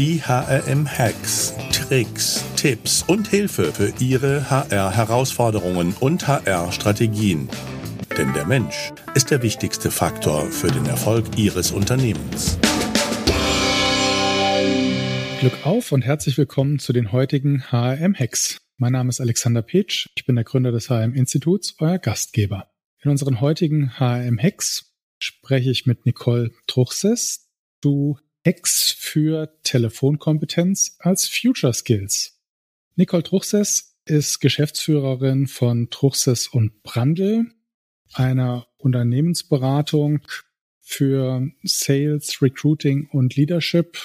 die HRM-Hacks, Tricks, Tipps und Hilfe für Ihre HR-Herausforderungen und HR-Strategien. Denn der Mensch ist der wichtigste Faktor für den Erfolg Ihres Unternehmens. Glück auf und herzlich willkommen zu den heutigen HRM-Hacks. Mein Name ist Alexander Petsch, ich bin der Gründer des HRM-Instituts, euer Gastgeber. In unseren heutigen HRM-Hacks spreche ich mit Nicole Truchses zu Hacks für Telefonkompetenz als Future Skills. Nicole Truchses ist Geschäftsführerin von Truchses und Brandl, einer Unternehmensberatung für Sales, Recruiting und Leadership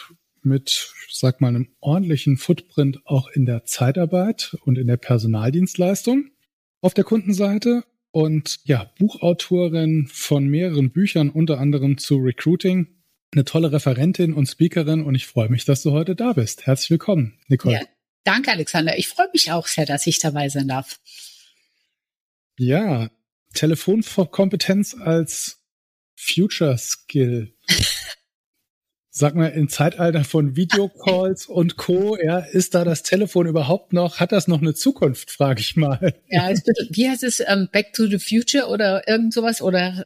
mit, sag mal, einem ordentlichen Footprint auch in der Zeitarbeit und in der Personaldienstleistung auf der Kundenseite und ja, Buchautorin von mehreren Büchern, unter anderem zu Recruiting, eine tolle Referentin und Speakerin und ich freue mich, dass du heute da bist. Herzlich willkommen, Nicole. Ja, danke, Alexander. Ich freue mich auch sehr, dass ich dabei sein darf. Ja, Telefonkompetenz als Future Skill. Sag mal, im Zeitalter von Videocalls und Co., ja, ist da das Telefon überhaupt noch, hat das noch eine Zukunft, frage ich mal. Ja, es wird, wie heißt es, um, ähm, Back to the Future oder irgend sowas oder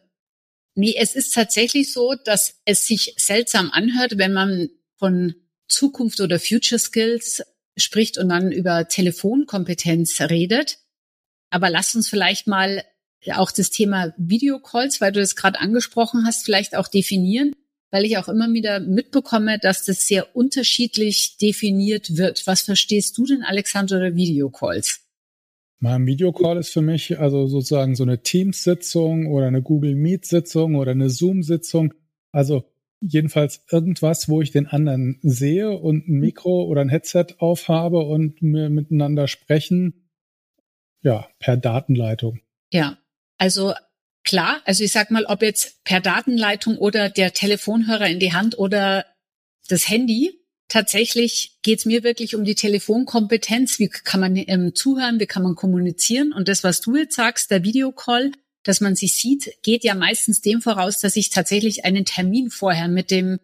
Nee, es ist tatsächlich so, dass es sich seltsam anhört, wenn man von Zukunft oder Future Skills spricht und dann über Telefonkompetenz redet. Aber lass uns vielleicht mal auch das Thema Videocalls, weil du das gerade angesprochen hast, vielleicht auch definieren weil ich auch immer wieder mitbekomme, dass das sehr unterschiedlich definiert wird. Was verstehst du denn, Alexander, oder Videocalls? Mein Videocall ist für mich also sozusagen so eine Teams-Sitzung oder eine Google Meet-Sitzung oder eine Zoom-Sitzung. Also jedenfalls irgendwas, wo ich den anderen sehe und ein Mikro oder ein Headset aufhabe und wir miteinander sprechen. Ja, per Datenleitung. Ja, also klar, also ich sag mal, ob jetzt per Datenleitung oder der Telefonhörer in die Hand oder das Handy, tatsächlich geht es mir wirklich um die Telefonkompetenz. Wie kann man ähm, zuhören, wie kann man kommunizieren? Und das, was du jetzt sagst, der Videocall, dass man sich sieht, geht ja meistens dem voraus, dass ich tatsächlich einen Termin vorher mit dem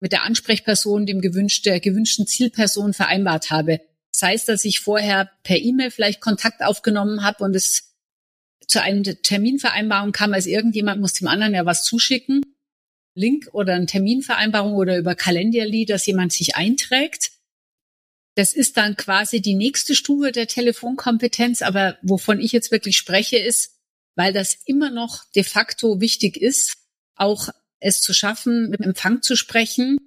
mit der Ansprechperson, dem gewünschten, der gewünschten Zielperson vereinbart habe. Sei es, dass ich vorher per E-Mail vielleicht Kontakt aufgenommen habe und es zu einer Terminvereinbarung kam, als irgendjemand muss dem anderen ja was zuschicken, Link oder eine Terminvereinbarung oder über Kalenderly, dass jemand sich einträgt. Das ist dann quasi die nächste Stufe der Telefonkompetenz, aber wovon ich jetzt wirklich spreche, ist, weil das immer noch de facto wichtig ist, auch es zu schaffen, mit Empfang zu sprechen,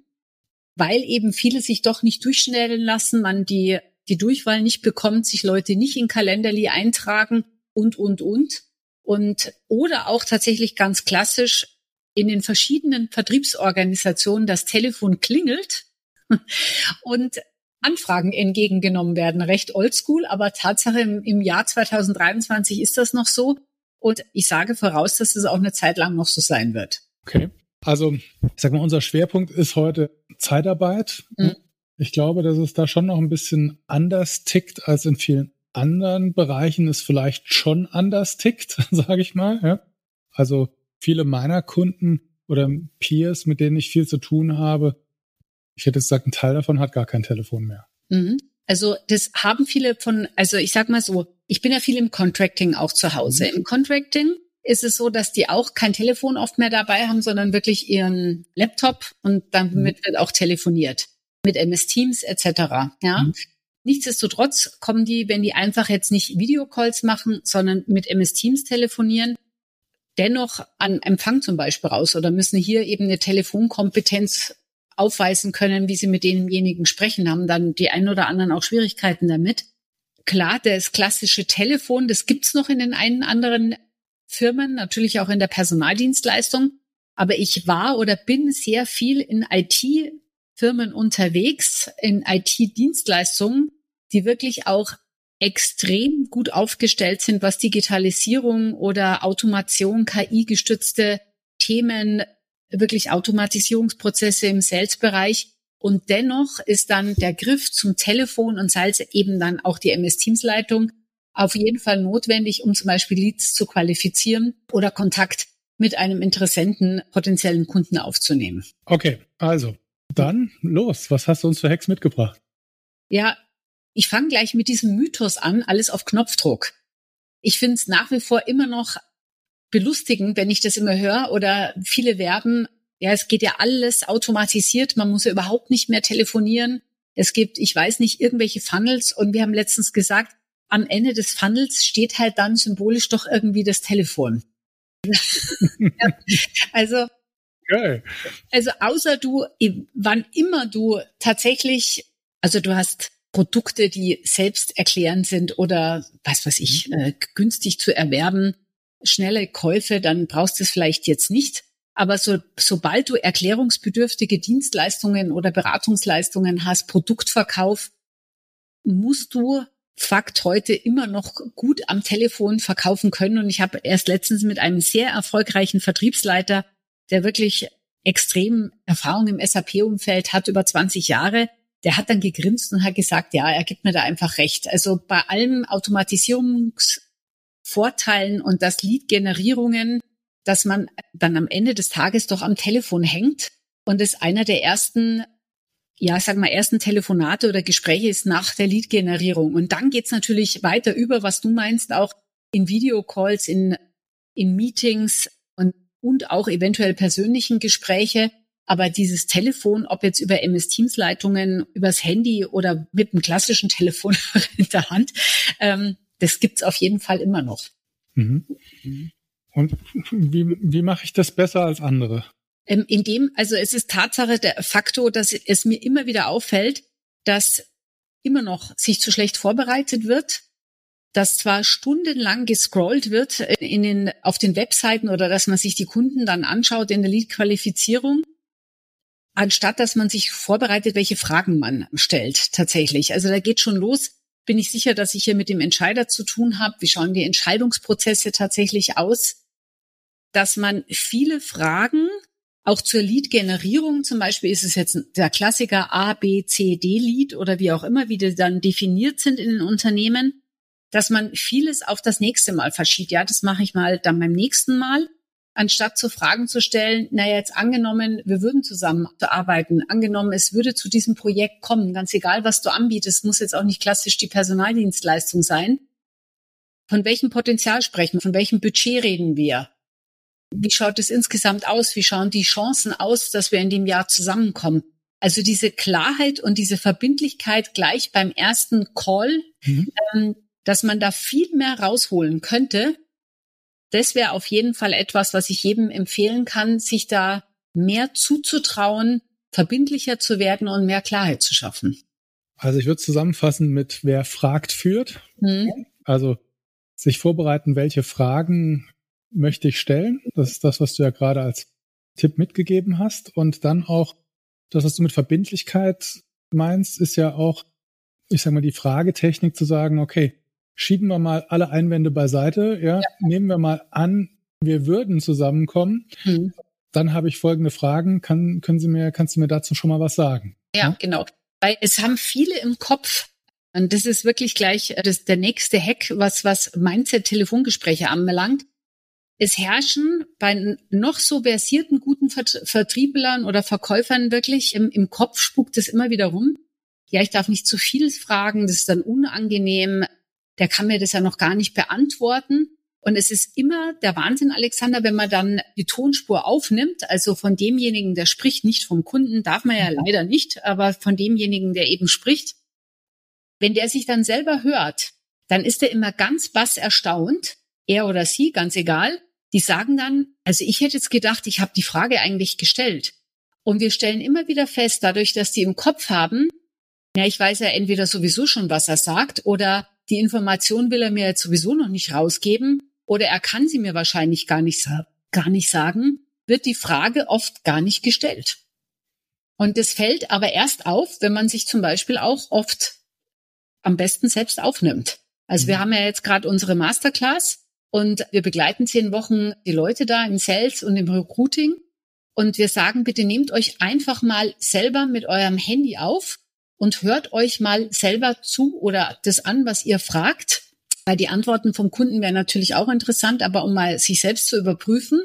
weil eben viele sich doch nicht durchschnellen lassen, man die, die Durchwahl nicht bekommt, sich Leute nicht in Kalenderly eintragen und, und, und. Und, oder auch tatsächlich ganz klassisch in den verschiedenen Vertriebsorganisationen das Telefon klingelt und Anfragen entgegengenommen werden. Recht oldschool, aber Tatsache im, im Jahr 2023 ist das noch so. Und ich sage voraus, dass es auch eine Zeit lang noch so sein wird. Okay. Also, ich sag mal, unser Schwerpunkt ist heute Zeitarbeit. Mhm. Ich glaube, dass es da schon noch ein bisschen anders tickt als in vielen anderen Bereichen es vielleicht schon anders tickt, sage ich mal. Ja? Also viele meiner Kunden oder Peers, mit denen ich viel zu tun habe, ich hätte gesagt, ein Teil davon hat gar kein Telefon mehr. Mhm. Also das haben viele von, also ich sag mal so, ich bin ja viel im Contracting auch zu Hause. Mhm. Im Contracting ist es so, dass die auch kein Telefon oft mehr dabei haben, sondern wirklich ihren Laptop und damit mhm. wird auch telefoniert mit MS Teams etc. Ja, mhm. Nichtsdestotrotz kommen die, wenn die einfach jetzt nicht Videocalls machen, sondern mit MS Teams telefonieren, dennoch an Empfang zum Beispiel raus oder müssen hier eben eine Telefonkompetenz aufweisen können, wie sie mit demjenigen sprechen, haben dann die einen oder anderen auch Schwierigkeiten damit. Klar, das klassische Telefon, das gibt's noch in den einen anderen Firmen, natürlich auch in der Personaldienstleistung. Aber ich war oder bin sehr viel in IT-Firmen unterwegs, in IT-Dienstleistungen, die wirklich auch extrem gut aufgestellt sind, was Digitalisierung oder Automation, KI-gestützte Themen, wirklich Automatisierungsprozesse im Sales-Bereich. Und dennoch ist dann der Griff zum Telefon und sei es eben dann auch die MS-Teams-Leitung auf jeden Fall notwendig, um zum Beispiel Leads zu qualifizieren oder Kontakt mit einem Interessenten, potenziellen Kunden aufzunehmen. Okay, also Dann los, was hast du uns für Hacks mitgebracht? Ja, ich fange gleich mit diesem Mythos an, alles auf Knopfdruck. Ich finde es nach wie vor immer noch belustigend, wenn ich das immer höre oder viele werben, ja, es geht ja alles automatisiert, man muss ja überhaupt nicht mehr telefonieren. Es gibt, ich weiß nicht, irgendwelche Funnels und wir haben letztens gesagt, am Ende des Funnels steht halt dann symbolisch doch irgendwie das Telefon. also, Geil. also außer du, wann immer du tatsächlich, also du hast Produkte, die selbst erklärend sind oder was weiß ich, mhm. äh, günstig zu erwerben, schnelle Käufe, dann brauchst du es vielleicht jetzt nicht. Aber so, sobald du erklärungsbedürftige Dienstleistungen oder Beratungsleistungen hast, Produktverkauf, musst du Fakt heute immer noch gut am Telefon verkaufen können. Und ich habe erst letztens mit einem sehr erfolgreichen Vertriebsleiter, der wirklich extrem Erfahrung im SAP-Umfeld hat, über 20 Jahre, der hat dann gegrinst und hat gesagt, ja, er gibt mir da einfach recht. Also bei allem Automatisierungsvorteilen und das Lead-Generierungen dass man dann am Ende des Tages doch am Telefon hängt und es einer der ersten, ja, sag mal, ersten Telefonate oder Gespräche ist nach der Lead-Generierung. Und dann geht's natürlich weiter über, was du meinst, auch in Videocalls, in, in Meetings und, und auch eventuell persönlichen Gespräche. Aber dieses Telefon, ob jetzt über MS Teams Leitungen, übers Handy oder mit einem klassischen Telefon in der Hand, ähm, das gibt's auf jeden Fall immer noch. Mhm. Und wie, wie mache ich das besser als andere? Ähm, in dem, also es ist Tatsache der Faktor, dass es mir immer wieder auffällt, dass immer noch sich zu schlecht vorbereitet wird, dass zwar stundenlang gescrollt wird äh, in den, auf den Webseiten oder dass man sich die Kunden dann anschaut in der Lead-Qualifizierung, anstatt dass man sich vorbereitet, welche Fragen man stellt tatsächlich. Also da geht schon los. Bin ich sicher, dass ich hier mit dem Entscheider zu tun habe. Wie schauen die Entscheidungsprozesse tatsächlich aus? dass man viele Fragen auch zur Lead-Generierung, zum Beispiel ist es jetzt der Klassiker A, B, C, D Lead oder wie auch immer, wie die dann definiert sind in den Unternehmen, dass man vieles auf das nächste Mal verschiebt. Ja, das mache ich mal dann beim nächsten Mal, anstatt zu Fragen zu stellen, naja, jetzt angenommen, wir würden zusammen arbeiten, angenommen, es würde zu diesem Projekt kommen, ganz egal, was du anbietest, muss jetzt auch nicht klassisch die Personaldienstleistung sein. Von welchem Potenzial sprechen? Von welchem Budget reden wir? Wie schaut es insgesamt aus? Wie schauen die Chancen aus, dass wir in dem Jahr zusammenkommen? Also diese Klarheit und diese Verbindlichkeit gleich beim ersten Call, mhm. ähm, dass man da viel mehr rausholen könnte, das wäre auf jeden Fall etwas, was ich jedem empfehlen kann, sich da mehr zuzutrauen, verbindlicher zu werden und mehr Klarheit zu schaffen. Also ich würde zusammenfassen mit wer fragt führt. Mhm. Also sich vorbereiten, welche Fragen möchte ich stellen. Das ist das, was du ja gerade als Tipp mitgegeben hast. Und dann auch das, was du mit Verbindlichkeit meinst, ist ja auch, ich sag mal, die Fragetechnik zu sagen, okay, schieben wir mal alle Einwände beiseite, ja, ja. nehmen wir mal an, wir würden zusammenkommen. Hm. Dann habe ich folgende Fragen. Kann, können Sie mir, kannst du mir dazu schon mal was sagen? Ja, ja? genau. Weil es haben viele im Kopf, und das ist wirklich gleich das, der nächste Hack, was, was Mindset-Telefongespräche anbelangt es herrschen bei noch so versierten guten Vertrieblern oder Verkäufern wirklich im, im Kopf spukt es immer wieder rum. Ja, ich darf nicht zu viel fragen, das ist dann unangenehm. Der kann mir das ja noch gar nicht beantworten. Und es ist immer der Wahnsinn, Alexander, wenn man dann die Tonspur aufnimmt, also von demjenigen, der spricht, nicht vom Kunden, darf man ja mhm. leider nicht, aber von demjenigen, der eben spricht. Wenn der sich dann selber hört, dann ist er immer ganz bass erstaunt, er oder sie, ganz egal, die sagen dann, also ich hätte jetzt gedacht, ich habe die Frage eigentlich gestellt. Und wir stellen immer wieder fest, dadurch, dass die im Kopf haben, ja, ich weiß ja entweder sowieso schon, was er sagt, oder die Information will er mir jetzt sowieso noch nicht rausgeben, oder er kann sie mir wahrscheinlich gar nicht, gar nicht sagen, wird die Frage oft gar nicht gestellt. Und das fällt aber erst auf, wenn man sich zum Beispiel auch oft am besten selbst aufnimmt. Also mhm. wir haben ja jetzt gerade unsere Masterclass und wir begleiten zehn Wochen die Leute da im Sales und im Recruiting. Und wir sagen, bitte nehmt euch einfach mal selber mit eurem Handy auf und hört euch mal selber zu oder das an, was ihr fragt. Weil die Antworten vom Kunden wären natürlich auch interessant, aber um mal sich selbst zu überprüfen.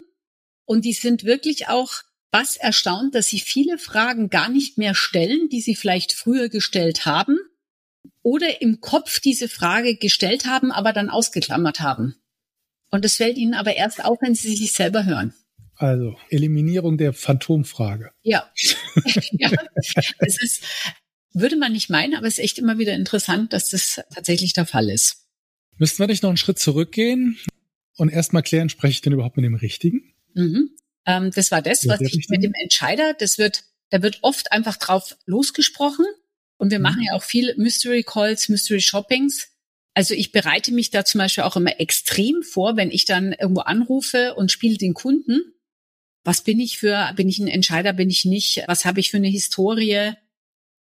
Und die sind wirklich auch was erstaunt, dass sie viele Fragen gar nicht mehr stellen, die sie vielleicht früher gestellt haben oder im Kopf diese Frage gestellt haben, aber dann ausgeklammert haben. Und das fällt ihnen aber erst auf, wenn sie sich selber hören. Also Eliminierung der Phantomfrage. Ja. ja. Es ist, würde man nicht meinen, aber es ist echt immer wieder interessant, dass das tatsächlich der Fall ist. Müssten wir nicht noch einen Schritt zurückgehen und erstmal klären, spreche ich denn überhaupt mit dem Richtigen? Mhm. Ähm, das war das, was ich mit dem Entscheider, das wird, da wird oft einfach drauf losgesprochen. Und wir mhm. machen ja auch viel Mystery Calls, Mystery Shoppings. Also ich bereite mich da zum Beispiel auch immer extrem vor, wenn ich dann irgendwo anrufe und spiele den Kunden. Was bin ich für, bin ich ein Entscheider, bin ich nicht? Was habe ich für eine Historie?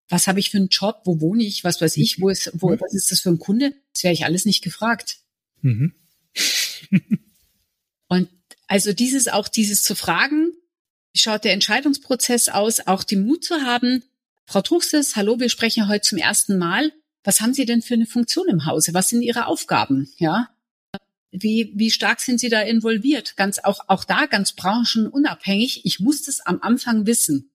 Was habe ich für einen Job? Wo wohne ich? Was weiß ich? Wo ist, wo, was ist das für ein Kunde? Das wäre ich alles nicht gefragt. Mhm. und also dieses auch dieses zu fragen, wie schaut der Entscheidungsprozess aus, auch den Mut zu haben, Frau Truchses, hallo, wir sprechen heute zum ersten Mal. Was haben Sie denn für eine Funktion im Hause? Was sind Ihre Aufgaben? Ja, wie, wie stark sind Sie da involviert? Ganz auch, auch da ganz branchenunabhängig. Ich muss das am Anfang wissen.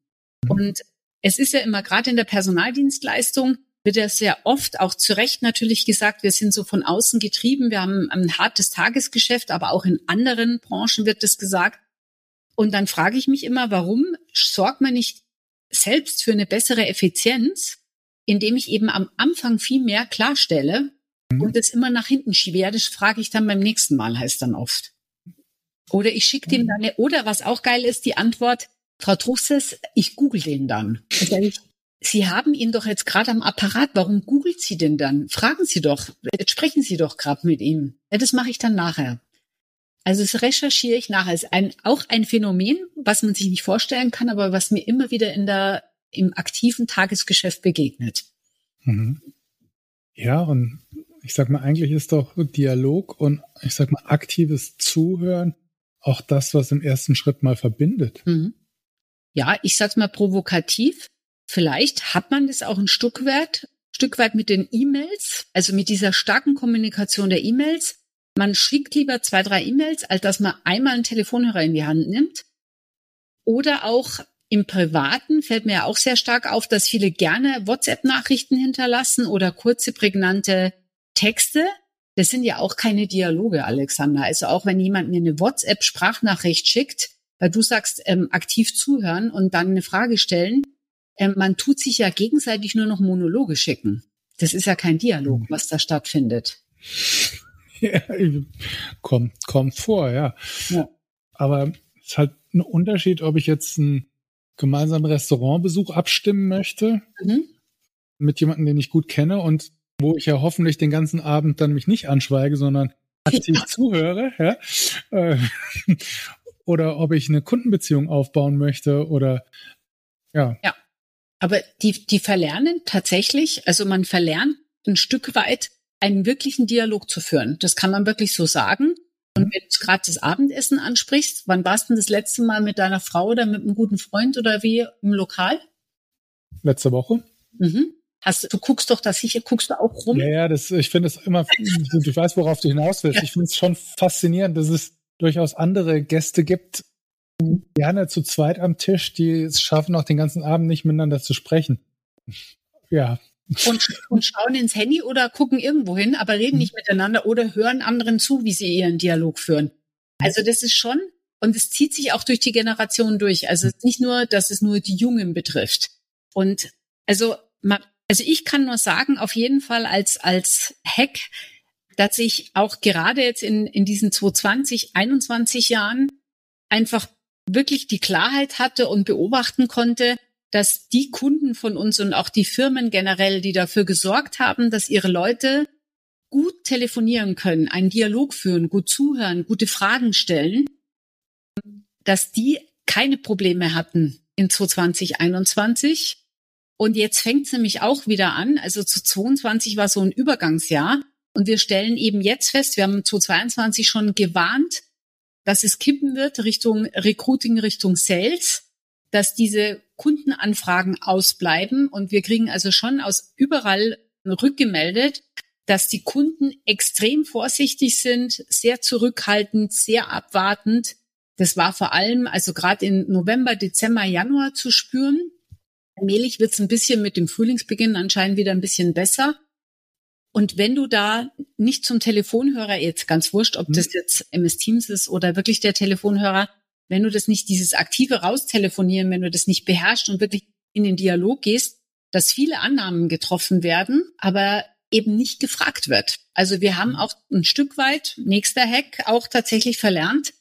Und es ist ja immer gerade in der Personaldienstleistung wird ja sehr oft auch zu Recht natürlich gesagt, wir sind so von außen getrieben, wir haben ein hartes Tagesgeschäft, aber auch in anderen Branchen wird das gesagt. Und dann frage ich mich immer, warum sorgt man nicht selbst für eine bessere Effizienz, indem ich eben am Anfang viel mehr klarstelle mhm. und es immer nach hinten schiebe. Ja, das frage ich dann beim nächsten Mal, heißt dann oft. Oder ich schicke dem mhm. dann eine, oder was auch geil ist, die Antwort, Frau Trusses, ich google den dann. Ich, Sie haben ihn doch jetzt gerade am Apparat. Warum googelt Sie denn dann? Fragen Sie doch. Jetzt sprechen Sie doch gerade mit ihm. Ja, das mache ich dann nachher. Also das recherchiere ich nachher. Es ist ein, auch ein Phänomen, was man sich nicht vorstellen kann, aber was mir immer wieder in der, im aktiven Tagesgeschäft begegnet. Mhm. Ja, und ich sag mal, eigentlich ist doch Dialog und ich sag mal, aktives Zuhören auch das, was im ersten Schritt mal verbindet. Mhm. Ja, ich sag's mal provokativ. Vielleicht hat man das auch ein Stück weit, Stück weit mit den E-Mails, also mit dieser starken Kommunikation der E-Mails. Man schickt lieber zwei, drei E-Mails, als dass man einmal einen Telefonhörer in die Hand nimmt. Oder auch im Privaten fällt mir auch sehr stark auf, dass viele gerne WhatsApp-Nachrichten hinterlassen oder kurze, prägnante Texte. Das sind ja auch keine Dialoge, Alexander. Also auch wenn jemand mir eine WhatsApp-Sprachnachricht schickt, weil du sagst, ähm, aktiv zuhören und dann eine Frage stellen, ähm, man tut sich ja gegenseitig nur noch Monologe schicken. Das ist ja kein Dialog, mhm. was da stattfindet. Ja, kommt, kommt vor, ja. ja. Aber es ist halt ein Unterschied, ob ich jetzt einen gemeinsamen Restaurantbesuch abstimmen möchte mhm. mit jemandem, den ich gut kenne und wo ich ja hoffentlich den ganzen Abend dann mich nicht anschweige, sondern aktiv ja. zuhöre, ja. Äh, oder ob ich eine Kundenbeziehung aufbauen möchte oder ja. Ja. Aber die, die verlernen tatsächlich, also man verlernt ein Stück weit einen wirklichen Dialog zu führen. Das kann man wirklich so sagen. Und wenn du gerade das Abendessen ansprichst, wann warst du denn das letzte Mal mit deiner Frau oder mit einem guten Freund oder wie im Lokal? Letzte Woche. Mhm. Hast, du guckst doch da sicher, guckst du auch rum? Ja, ja, das, ich finde es immer, du weißt, worauf du hinaus willst. Ja. Ich finde es schon faszinierend, dass es durchaus andere Gäste gibt, gerne zu zweit am Tisch, die es schaffen, auch den ganzen Abend nicht miteinander zu sprechen. Ja. Und, und schauen ins Handy oder gucken irgendwo hin, aber reden nicht miteinander oder hören anderen zu, wie sie ihren Dialog führen. Also das ist schon, und es zieht sich auch durch die Generation durch. Also es ist nicht nur, dass es nur die Jungen betrifft. Und also, also ich kann nur sagen, auf jeden Fall als, als Hack, dass ich auch gerade jetzt in, in diesen 2020, 21 Jahren einfach wirklich die Klarheit hatte und beobachten konnte, dass die Kunden von uns und auch die Firmen generell, die dafür gesorgt haben, dass ihre Leute gut telefonieren können, einen Dialog führen, gut zuhören, gute Fragen stellen, dass die keine Probleme hatten in 2021. Und jetzt fängt es nämlich auch wieder an. Also zu 22 war so ein Übergangsjahr. Und wir stellen eben jetzt fest, wir haben 2022 schon gewarnt, dass es kippen wird Richtung Recruiting, Richtung Sales, dass diese Kundenanfragen ausbleiben und wir kriegen also schon aus überall rückgemeldet, dass die Kunden extrem vorsichtig sind, sehr zurückhaltend, sehr abwartend Das war vor allem, also gerade in November, Dezember, Januar zu spüren. Allmählich wird es ein bisschen mit dem Frühlingsbeginn anscheinend wieder ein bisschen besser. Und wenn du da nicht zum Telefonhörer, jetzt ganz wurscht, ob das mhm. jetzt MS Teams ist oder wirklich der Telefonhörer, wenn du das nicht, dieses aktive Raustelefonieren, wenn du das nicht beherrschst und wirklich in den Dialog gehst, dass viele Annahmen getroffen werden, aber eben nicht gefragt wird. Also wir haben auch ein Stück weit, nächster Hack, auch tatsächlich verlernt,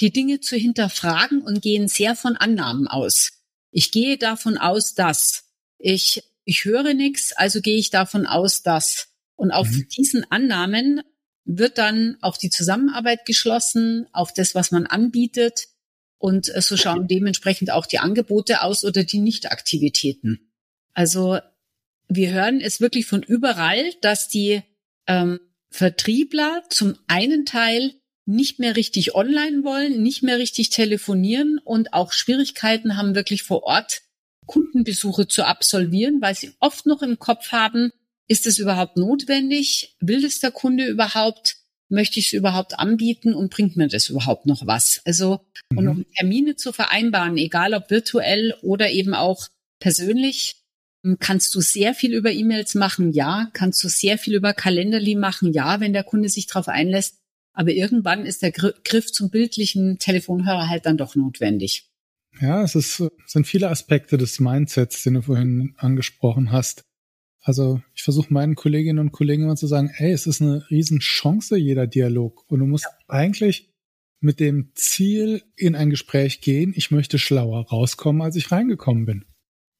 die Dinge zu hinterfragen und gehen sehr von Annahmen aus. Ich gehe davon aus, dass ich, ich höre nichts, also gehe ich davon aus, dass. Und auf mhm. diesen Annahmen wird dann auch die Zusammenarbeit geschlossen, auf das, was man anbietet. Und so schauen dementsprechend auch die Angebote aus oder die Nichtaktivitäten. Also wir hören es wirklich von überall, dass die ähm, Vertriebler zum einen Teil nicht mehr richtig online wollen, nicht mehr richtig telefonieren und auch Schwierigkeiten haben, wirklich vor Ort Kundenbesuche zu absolvieren, weil sie oft noch im Kopf haben, ist es überhaupt notwendig? Will es der Kunde überhaupt? Möchte ich es überhaupt anbieten und bringt mir das überhaupt noch was? Also, mhm. und um Termine zu vereinbaren, egal ob virtuell oder eben auch persönlich, Kannst du sehr viel über E-Mails machen? Ja. Kannst du sehr viel über Kalenderly machen? Ja, wenn der Kunde sich darauf einlässt. Aber irgendwann ist der Griff zum bildlichen Telefonhörer halt dann doch notwendig. Ja, es ist, sind viele Aspekte des Mindsets, den du vorhin angesprochen hast. Also ich versuche meinen Kolleginnen und Kollegen immer zu sagen, ey, es ist eine Riesenchance, jeder Dialog. Und du musst ja. eigentlich mit dem Ziel in ein Gespräch gehen, ich möchte schlauer rauskommen, als ich reingekommen bin.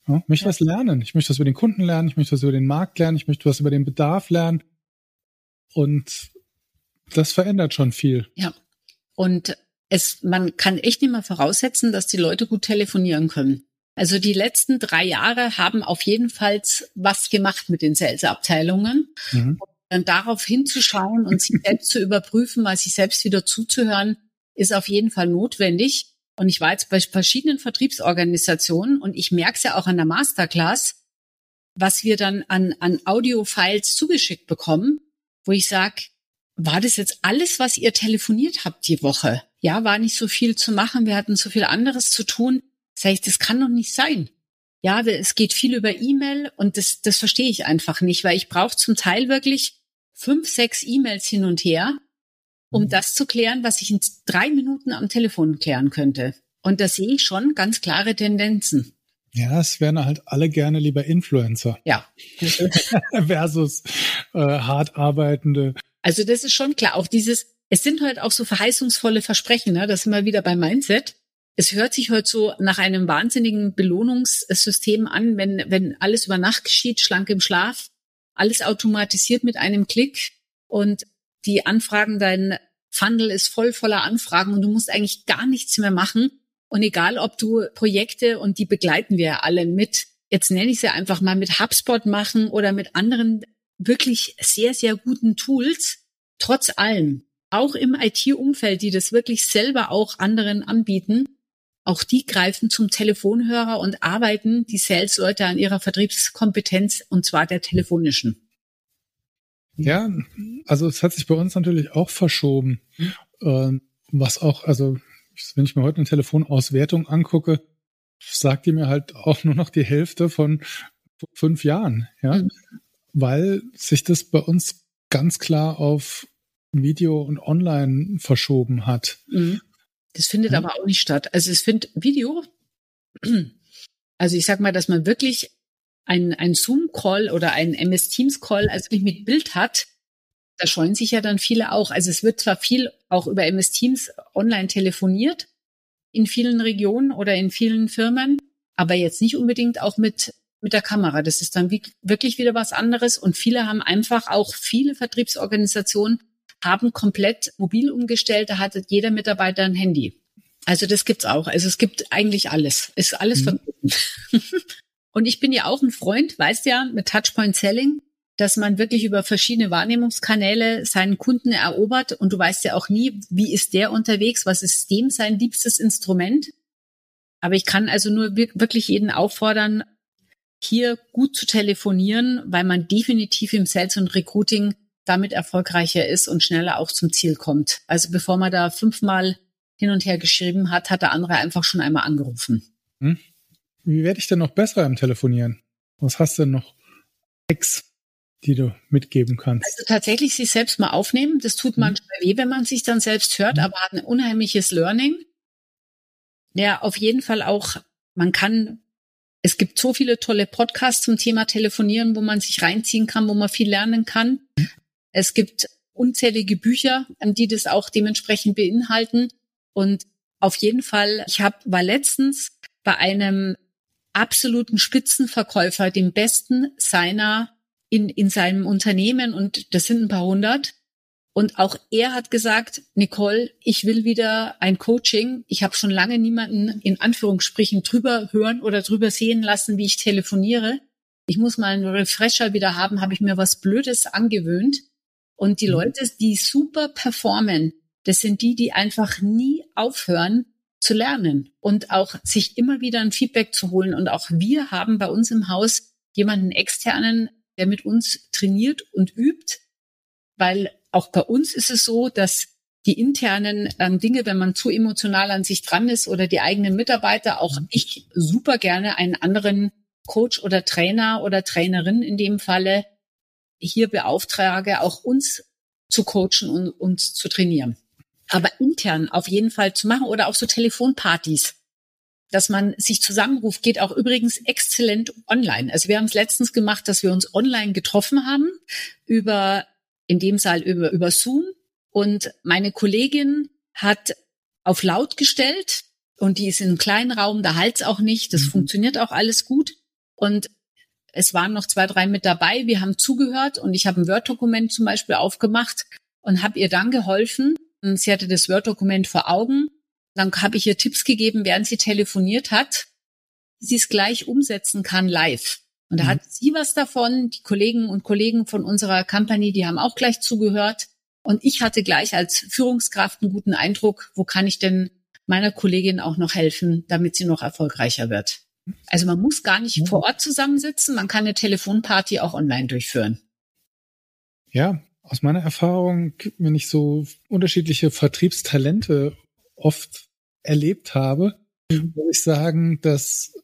Ja, ich möchte ja. was lernen. Ich möchte was über den Kunden lernen. Ich möchte was über den Markt lernen. Ich möchte was über den Bedarf lernen. Und das verändert schon viel. Ja. Und es, man kann echt nicht mehr voraussetzen, dass die Leute gut telefonieren können. Also die letzten drei Jahre haben auf jeden Fall was gemacht mit den Sales-Abteilungen. Mhm. Und dann darauf hinzuschauen und sich selbst zu überprüfen, mal sich selbst wieder zuzuhören, ist auf jeden Fall notwendig. Und ich war jetzt bei verschiedenen Vertriebsorganisationen und ich merke es ja auch an der Masterclass, was wir dann an, an Audio-Files zugeschickt bekommen, wo ich sage, war das jetzt alles, was ihr telefoniert habt die Woche? Ja, war nicht so viel zu machen, wir hatten so viel anderes zu tun. Sag ich, das kann doch nicht sein. Ja, es geht viel über E-Mail und das, das verstehe ich einfach nicht, weil ich brauche zum Teil wirklich fünf, sechs E-Mails hin und her, um mhm. das zu klären, was ich in drei Minuten am Telefon klären könnte. Und da sehe ich schon ganz klare Tendenzen. Ja, es wären halt alle gerne lieber Influencer. Ja. Versus äh, hart arbeitende. Also das ist schon klar. Auch dieses, es sind halt auch so verheißungsvolle Versprechen, ne? das sind wir wieder beim Mindset. Es hört sich heute so nach einem wahnsinnigen Belohnungssystem an, wenn, wenn alles über Nacht geschieht, schlank im Schlaf, alles automatisiert mit einem Klick und die Anfragen, dein Funnel ist voll voller Anfragen und du musst eigentlich gar nichts mehr machen. Und egal, ob du Projekte, und die begleiten wir ja alle mit, jetzt nenne ich sie einfach mal mit HubSpot machen oder mit anderen wirklich sehr, sehr guten Tools, trotz allem, auch im IT-Umfeld, die das wirklich selber auch anderen anbieten, auch die greifen zum Telefonhörer und arbeiten die Sales-Leute an ihrer Vertriebskompetenz und zwar der telefonischen. Ja, also es hat sich bei uns natürlich auch verschoben. Mhm. was auch, also wenn ich mir heute eine Telefonauswertung angucke, sagt die mir halt auch nur noch die Hälfte von fünf Jahren, ja, mhm. Weil sich das bei uns ganz klar auf Video und Online verschoben hat. Mhm. Das findet ja. aber auch nicht statt. Also es findet Video, also ich sag mal, dass man wirklich ein, ein Zoom-Call oder ein MS Teams-Call also nicht mit Bild hat, da scheuen sich ja dann viele auch. Also es wird zwar viel auch über MS Teams online telefoniert in vielen Regionen oder in vielen Firmen, aber jetzt nicht unbedingt auch mit mit der Kamera. Das ist dann wirklich wieder was anderes. Und viele haben einfach auch viele Vertriebsorganisationen haben komplett mobil umgestellt. Da hat jeder Mitarbeiter ein Handy. Also das gibt's auch. Also es gibt eigentlich alles. Ist alles mhm. verbunden. Und ich bin ja auch ein Freund, weißt ja, mit Touchpoint Selling, dass man wirklich über verschiedene Wahrnehmungskanäle seinen Kunden erobert. Und du weißt ja auch nie, wie ist der unterwegs, was ist dem sein liebstes Instrument. Aber ich kann also nur wirklich jeden auffordern, hier gut zu telefonieren, weil man definitiv im Sales und Recruiting damit erfolgreicher ist und schneller auch zum Ziel kommt. Also bevor man da fünfmal hin und her geschrieben hat, hat der andere einfach schon einmal angerufen. Hm? Wie werde ich denn noch besser im Telefonieren? Was hast du denn noch Ex, die du mitgeben kannst? Also tatsächlich sich selbst mal aufnehmen. Das tut hm. manchmal weh, wenn man sich dann selbst hört, hm. aber hat ein unheimliches Learning. Ja, auf jeden Fall auch, man kann, es gibt so viele tolle Podcasts zum Thema Telefonieren, wo man sich reinziehen kann, wo man viel lernen kann. Es gibt unzählige Bücher, die das auch dementsprechend beinhalten. Und auf jeden Fall, ich hab, war letztens bei einem absoluten Spitzenverkäufer, dem besten seiner in, in seinem Unternehmen und das sind ein paar hundert. Und auch er hat gesagt, Nicole, ich will wieder ein Coaching. Ich habe schon lange niemanden in Anführungsstrichen drüber hören oder drüber sehen lassen, wie ich telefoniere. Ich muss mal einen Refresher wieder haben, habe ich mir was Blödes angewöhnt. Und die mhm. Leute, die super performen, das sind die, die einfach nie aufhören zu lernen und auch sich immer wieder ein Feedback zu holen. Und auch wir haben bei uns im Haus jemanden externen, der mit uns trainiert und übt, weil auch bei uns ist es so, dass die internen ähm, Dinge, wenn man zu emotional an sich dran ist oder die eigenen Mitarbeiter, auch mhm. ich super gerne einen anderen Coach oder Trainer oder Trainerin in dem Falle hier beauftrage, auch uns zu coachen und uns zu trainieren. Aber intern auf jeden Fall zu machen oder auch so Telefonpartys, dass man sich zusammenruft, geht auch übrigens exzellent online. Also wir haben es letztens gemacht, dass wir uns online getroffen haben über, in dem Saal über, über Zoom und meine Kollegin hat auf laut gestellt und die ist in einem kleinen Raum, da halt's auch nicht, das mhm. funktioniert auch alles gut und es waren noch zwei, drei mit dabei. Wir haben zugehört und ich habe ein Word-Dokument zum Beispiel aufgemacht und habe ihr dann geholfen. Und sie hatte das Word-Dokument vor Augen. Dann habe ich ihr Tipps gegeben, während sie telefoniert hat, sie es gleich umsetzen kann live. Und da mhm. hat sie was davon. Die Kollegen und Kollegen von unserer Company, die haben auch gleich zugehört. Und ich hatte gleich als Führungskraft einen guten Eindruck, wo kann ich denn meiner Kollegin auch noch helfen, damit sie noch erfolgreicher wird. Also man muss gar nicht ja. vor Ort zusammensitzen, man kann eine Telefonparty auch online durchführen. Ja, aus meiner Erfahrung, wenn ich so unterschiedliche Vertriebstalente oft erlebt habe, mhm. würde ich sagen, dass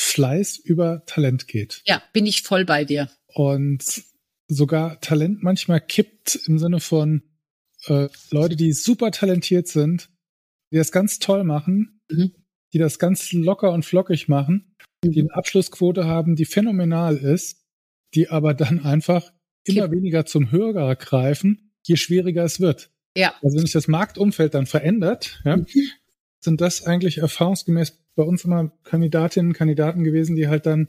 Fleiß über Talent geht. Ja, bin ich voll bei dir. Und sogar Talent manchmal kippt im Sinne von äh, Leute, die super talentiert sind, die das ganz toll machen, mhm die das ganz locker und flockig machen, die eine Abschlussquote haben, die phänomenal ist, die aber dann einfach immer weniger zum Hörer greifen, je schwieriger es wird. Ja. Also wenn sich das Marktumfeld dann verändert, ja, mhm. sind das eigentlich erfahrungsgemäß bei uns immer Kandidatinnen und Kandidaten gewesen, die halt dann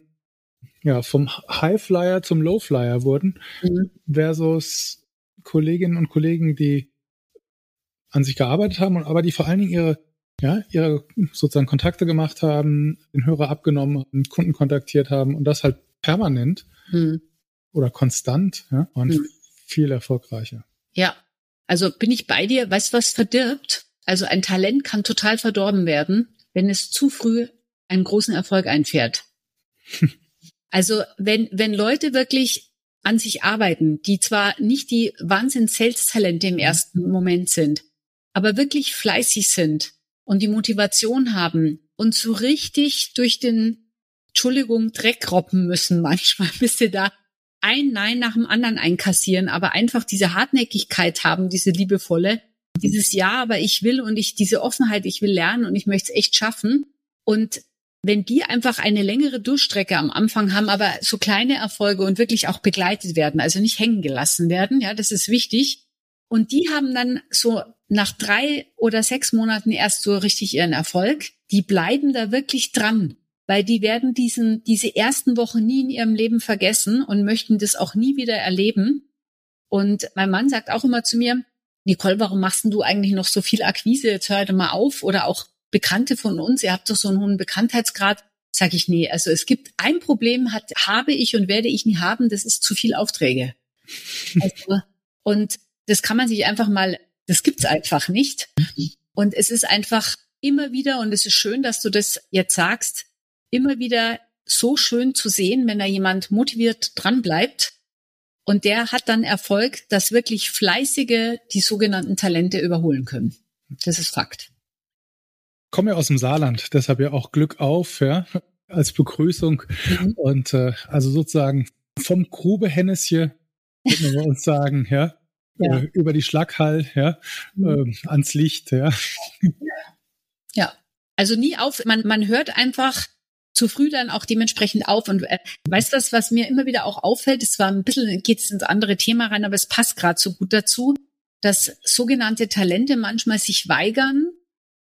ja vom Highflyer zum Lowflyer wurden, mhm. versus Kolleginnen und Kollegen, die an sich gearbeitet haben und aber die vor allen Dingen ihre ja, ihre sozusagen Kontakte gemacht haben, den Hörer abgenommen haben, Kunden kontaktiert haben und das halt permanent hm. oder konstant ja, und hm. viel erfolgreicher. Ja, also bin ich bei dir. Weißt du, was verdirbt? Also ein Talent kann total verdorben werden, wenn es zu früh einen großen Erfolg einfährt. also wenn, wenn Leute wirklich an sich arbeiten, die zwar nicht die Wahnsinn-Sales-Talente im ersten Moment sind, aber wirklich fleißig sind, und die Motivation haben und so richtig durch den, Entschuldigung, Dreck robben müssen manchmal, bis sie da ein Nein nach dem anderen einkassieren, aber einfach diese Hartnäckigkeit haben, diese liebevolle, dieses Ja, aber ich will und ich, diese Offenheit, ich will lernen und ich möchte es echt schaffen. Und wenn die einfach eine längere Durchstrecke am Anfang haben, aber so kleine Erfolge und wirklich auch begleitet werden, also nicht hängen gelassen werden, ja, das ist wichtig. Und die haben dann so nach drei oder sechs Monaten erst so richtig ihren Erfolg. Die bleiben da wirklich dran, weil die werden diesen, diese ersten Wochen nie in ihrem Leben vergessen und möchten das auch nie wieder erleben. Und mein Mann sagt auch immer zu mir, Nicole, warum machst du eigentlich noch so viel Akquise? Jetzt hör doch mal auf. Oder auch Bekannte von uns, ihr habt doch so einen hohen Bekanntheitsgrad. Sag ich, nee, also es gibt ein Problem, hat, habe ich und werde ich nie haben, das ist zu viel Aufträge. Also, und das kann man sich einfach mal das gibt's einfach nicht. Und es ist einfach immer wieder, und es ist schön, dass du das jetzt sagst, immer wieder so schön zu sehen, wenn da jemand motiviert dran bleibt. Und der hat dann Erfolg, dass wirklich Fleißige die sogenannten Talente überholen können. Das ist Fakt. komme ja aus dem Saarland, deshalb ja auch Glück auf, ja, als Begrüßung. Mhm. Und äh, also sozusagen vom Grube-Hennesje, würden wir uns sagen, ja, ja. Äh, über die Schlaghall, ja, mhm. äh, ans Licht, ja. Ja, also nie auf, man, man hört einfach zu früh dann auch dementsprechend auf. Und äh, weißt du, was, was mir immer wieder auch auffällt, es war ein bisschen, geht es ins andere Thema rein, aber es passt gerade so gut dazu, dass sogenannte Talente manchmal sich weigern,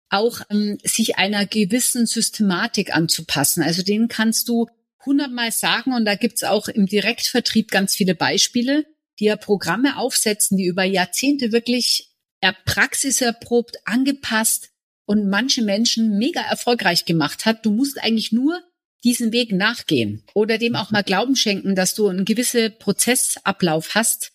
auch ähm, sich einer gewissen Systematik anzupassen. Also denen kannst du hundertmal sagen und da gibt's auch im Direktvertrieb ganz viele Beispiele, die ja Programme aufsetzen, die über Jahrzehnte wirklich praxiserprobt, angepasst und manche Menschen mega erfolgreich gemacht hat. Du musst eigentlich nur diesen Weg nachgehen oder dem auch mal Glauben schenken, dass du einen gewissen Prozessablauf hast.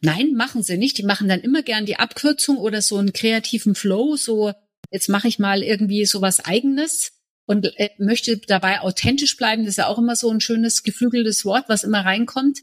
Nein, machen sie nicht. Die machen dann immer gern die Abkürzung oder so einen kreativen Flow, so jetzt mache ich mal irgendwie sowas eigenes und äh, möchte dabei authentisch bleiben. Das ist ja auch immer so ein schönes geflügeltes Wort, was immer reinkommt.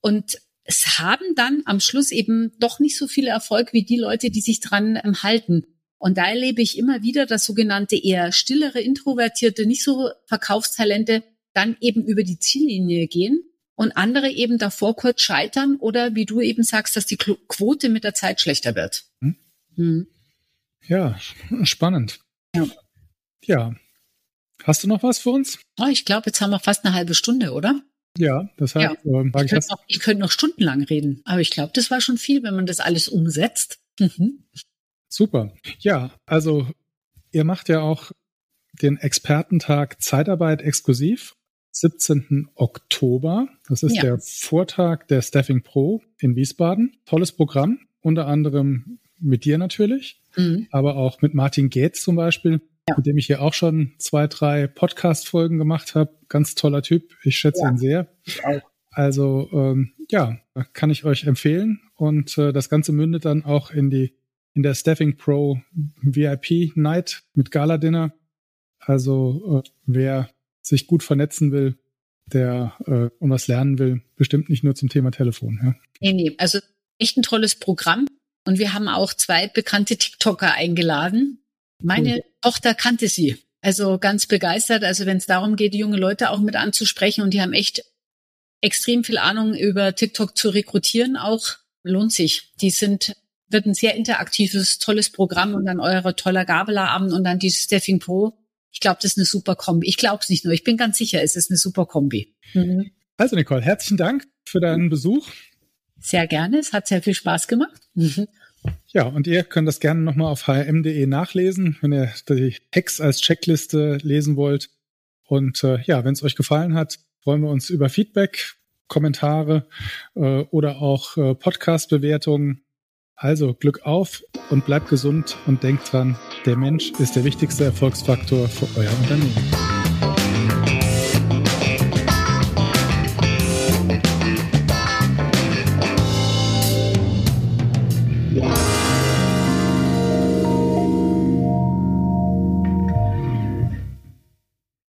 Und es haben dann am Schluss eben doch nicht so viel Erfolg wie die Leute, die sich dran ähm, halten. Und da erlebe ich immer wieder, dass sogenannte eher stillere, introvertierte, nicht so Verkaufstalente dann eben über die Ziellinie gehen und andere eben davor kurz scheitern oder wie du eben sagst, dass die Quote mit der Zeit schlechter wird. Hm? Hm. Ja, spannend. Ja. ja. Hast du noch was für uns? Oh, ich glaube, jetzt haben wir fast eine halbe Stunde, oder? Ja, deshalb ja. Äh, ich, ich, noch, ich könnte noch stundenlang reden, aber ich glaube, das war schon viel, wenn man das alles umsetzt. Mhm. Super. Ja, also ihr macht ja auch den Expertentag Zeitarbeit exklusiv. 17. Oktober. Das ist ja. der Vortag der Staffing Pro in Wiesbaden. Tolles Programm, unter anderem mit dir natürlich, mhm. aber auch mit Martin Gates zum Beispiel, ja. mit dem ich hier auch schon zwei, drei Podcast-Folgen gemacht habe. Ganz toller Typ. Ich schätze ja. ihn sehr. Also ähm, ja, kann ich euch empfehlen. Und äh, das Ganze mündet dann auch in die in der Staffing Pro VIP Night mit Gala Dinner. Also äh, wer sich gut vernetzen will, der äh, und was lernen will, bestimmt nicht nur zum Thema Telefon. Ja. Nee, nee, also echt ein tolles Programm. Und wir haben auch zwei bekannte TikToker eingeladen. Meine cool. Tochter kannte sie. Also ganz begeistert. Also wenn es darum geht, junge Leute auch mit anzusprechen und die haben echt extrem viel Ahnung über TikTok zu rekrutieren, auch lohnt sich. Die sind wird ein sehr interaktives, tolles Programm und dann eure toller Gabelabend und dann dieses Staffing Pro. Ich glaube, das ist eine super Kombi. Ich glaube es nicht nur, ich bin ganz sicher, es ist eine super Kombi. Mhm. Also Nicole, herzlichen Dank für deinen Besuch. Sehr gerne, es hat sehr viel Spaß gemacht. Mhm. Ja, und ihr könnt das gerne nochmal auf hrm.de nachlesen, wenn ihr die Hacks als Checkliste lesen wollt. Und äh, ja, wenn es euch gefallen hat, freuen wir uns über Feedback, Kommentare äh, oder auch äh, Podcast-Bewertungen. Also Glück auf und bleibt gesund und denkt dran, der Mensch ist der wichtigste Erfolgsfaktor für euer Unternehmen.